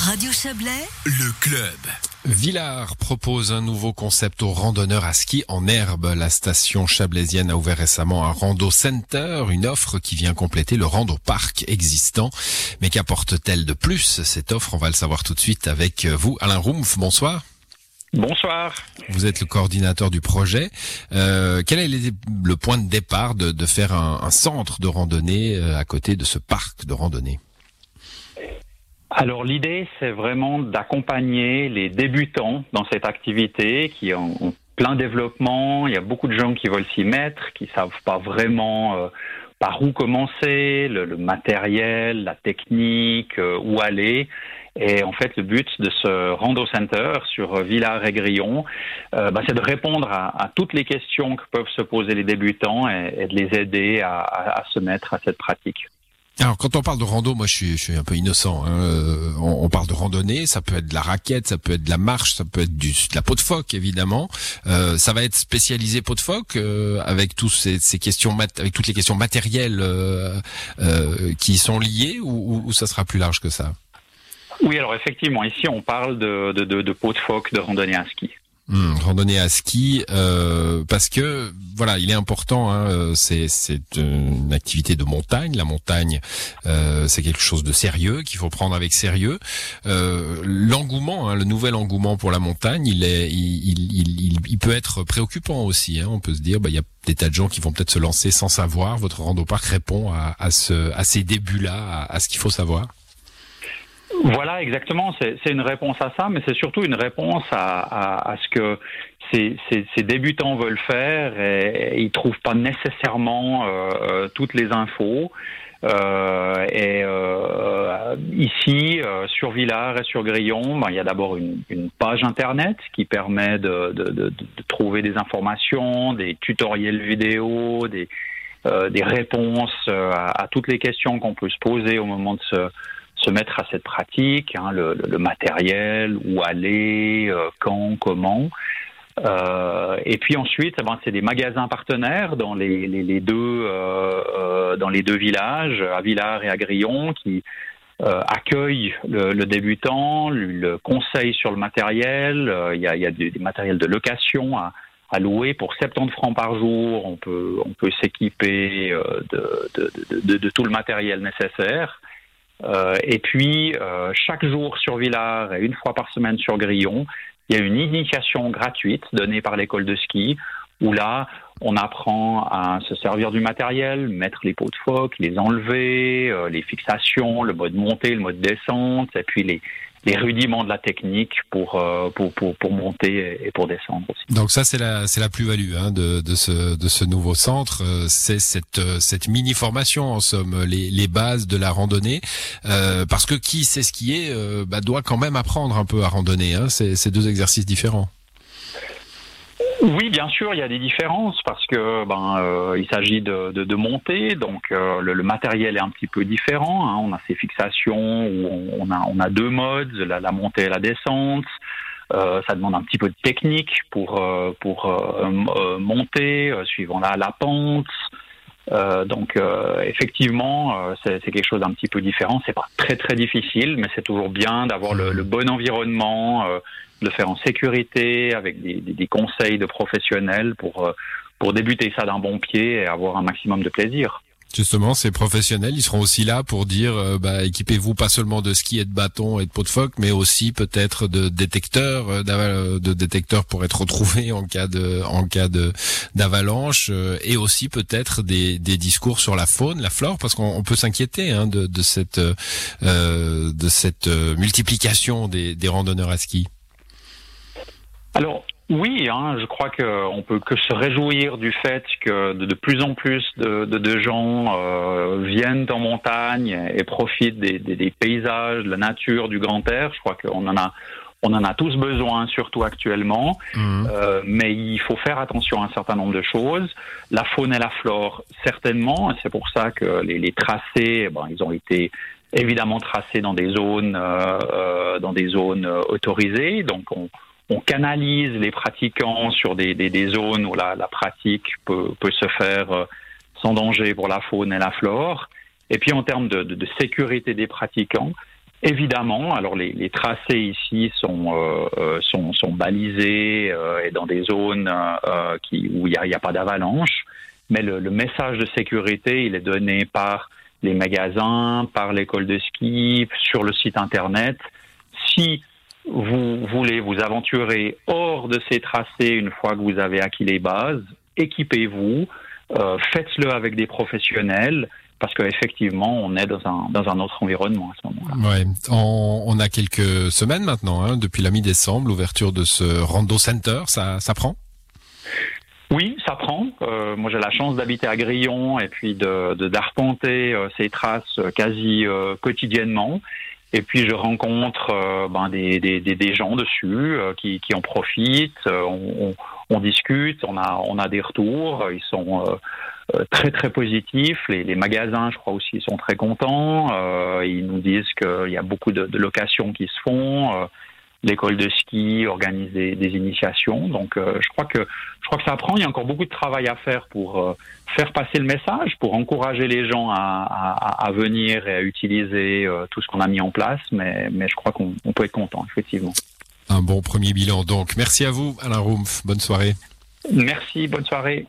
Radio Chablais, le club. Villars propose un nouveau concept aux randonneurs à ski en herbe. La station chablaisienne a ouvert récemment un rando center, une offre qui vient compléter le rando parc existant. Mais qu'apporte-t-elle de plus Cette offre, on va le savoir tout de suite avec vous. Alain Rumpf, bonsoir. Bonsoir. Vous êtes le coordinateur du projet. Euh, quel est le point de départ de, de faire un, un, centre de randonnée euh, à côté de ce parc de randonnée? Alors l'idée, c'est vraiment d'accompagner les débutants dans cette activité qui ont, plein développement. Il y a beaucoup de gens qui veulent s'y mettre, qui savent pas vraiment euh, par où commencer, le, matériel, la technique, euh, où aller. Et en fait, le but de ce Rando Center sur Villars et Grillon, euh, bah, c'est de répondre à, toutes les questions que peuvent se poser les débutants et, de les aider à se mettre à cette pratique. Alors quand on parle de rando, moi je suis, je suis un peu innocent. Hein. Euh, on, on, parle de randonnée, ça peut être de la raquette, ça peut être de la marche, ça peut être du, de la peau de phoque évidemment. Euh, ça va être spécialisé peau de phoque euh, avec tous ces, ces, questions, avec toutes les questions matérielles euh, euh, qui sont liées, ou, ou, ça sera plus large que ça? Oui, alors effectivement, ici on parle de, de, de, de peau de phoque, de randonnée à ski. Mmh, randonnée à ski, euh, parce que voilà, il est important. Hein, c'est c'est une activité de montagne. La montagne, euh, c'est quelque chose de sérieux qu'il faut prendre avec sérieux. Euh, L'engouement, hein, le nouvel engouement pour la montagne, il est, il, peut être préoccupant aussi. Hein, on peut se dire, bah il y a des tas de gens qui vont peut-être se lancer sans savoir. Votre rando parc répond à, ce à ces débuts-là, à ce qu'il faut savoir. Voilà, exactement. C'est une réponse à ça, mais c'est surtout une réponse à, à, à ce que ces, ces, ces, débutants veulent faire et, ils trouvent pas nécessairement euh, toutes les infos. Euh, et euh, ici, euh, sur Villars et sur Grillon, ben, il y a d'abord une, une, page internet qui permet de, de, de, de, trouver des informations, des tutoriels vidéo, des, euh, des réponses à, à, toutes les questions qu'on peut se poser au moment de se se mettre à cette pratique, hein, le, matériel, où aller, euh, quand, comment. Euh, et puis ensuite, eh ben, c'est des magasins partenaires dans les, les, les deux euh, dans les deux villages, à Villars et à Grillon, qui accueillent le, débutant, le conseil sur le matériel. Il y a, y a matériels de location à, louer pour 70 francs par jour. On peut on peut s'équiper de, de, tout le matériel nécessaire. Euh, et puis, euh, chaque jour sur Villars et une fois par semaine sur Grillon, il y a une initiation gratuite donnée par l'école de ski où là, on apprend à se servir du matériel, mettre les pots de phoque, les enlever, euh, les fixations, le mode montée, le mode descente, et puis les, les rudiments de la technique pour, euh, pour, pour, pour, monter et pour descendre aussi. Donc ça, c'est la, c'est la plus-value hein, de, de, ce, de ce nouveau centre. Euh, c'est cette, euh, cette mini-formation, en somme, les, les bases de la randonnée. Euh, parce que qui sait skier euh, bah, doit quand même apprendre un peu à randonner. Hein. C'est, c'est deux exercices différents. Oui, bien sûr, il y a des différences parce que ben euh, il s'agit de, de, de, monter, donc euh, le, le, matériel est un petit peu différent. Hein. On a ces fixations où on, a on a deux modes, la, la montée et la descente. Euh, ça demande un petit peu de technique pour euh, pour euh, monter suivant la, la pente. Donc effectivement, c'est quelque chose d'un petit peu différent. C'est pas très très difficile, mais c'est toujours bien d'avoir le, le, bon environnement de le faire en sécurité, avec des, des, des conseils de professionnels pour, euh, pour débuter ça d'un bon pied et avoir un maximum de plaisir. Justement, ces professionnels, ils seront aussi là pour dire, euh, bah, équipez-vous pas seulement de ski et de bâton et de pot de phoque, mais aussi peut-être de détecteurs, euh, de détecteurs pour être retrouvés en cas de, en cas d'avalanche, et aussi peut-être des, discours sur la faune, la flore, parce qu'on peut s'inquiéter hein, de, de cette, euh, de cette multiplication des, des randonneurs à ski. Alors oui, hein, je crois qu'on peut que se réjouir du fait que de, de plus en plus de, de, de gens euh, viennent en montagne et profitent des, des, des, paysages, de la nature, du grand air. Je crois qu'on en a on en a tous besoin, surtout actuellement, mmh. euh, mais il faut faire attention à un certain nombre de choses. La faune et la flore, certainement, c'est pour ça que les, les tracés, bon, ils ont été évidemment tracés dans des zones, euh, euh dans des zones autorisées, donc on on canalise les pratiquants sur des, des, zones où la, la pratique peut, peut, se faire euh, sans danger pour la faune et la flore. Et puis en termes de, sécurité des pratiquants, Évidemment, alors les, tracés ici sont sont, sont, balisés et dans des zones où il n'y a, a, pas d'avalanche, mais le, le, message de sécurité il est donné par les magasins, par l'école de ski, sur le site internet. Si vous voulez vous aventurer hors de ces tracés une fois que vous avez acquis les bases, équipez-vous, euh, faites-le avec des professionnels parce qu'effectivement, on est dans un, dans un autre environnement à ce moment-là. Ouais. On, on, a quelques semaines maintenant, hein, depuis la mi-décembre, l'ouverture de ce Rando Center, ça, ça prend? Oui, ça prend. Euh, moi, j'ai la chance d'habiter à Grillon et puis de d'arpenter euh, ces traces quasi euh, quotidiennement. Et puis, je rencontre euh, ben, des, des, des, gens dessus qui, qui en profitent. On, on, on, discute, on a, on a des retours. Ils sont très, très positifs. Les, les, magasins, je crois aussi, sont très contents. ils nous disent qu'il y a beaucoup de, de locations qui se font l'école de ski organise des, des initiations. Donc, euh, je crois que je crois que ça apprend. Il y a encore beaucoup de travail à faire pour euh, faire passer le message, pour encourager les gens à, à, à venir et à utiliser euh, tout ce qu'on a mis en place. Mais, mais je crois qu'on peut être content, effectivement. Un bon premier bilan. Donc, merci à vous, Alain Rumpf. Bonne soirée. Merci. Bonne soirée.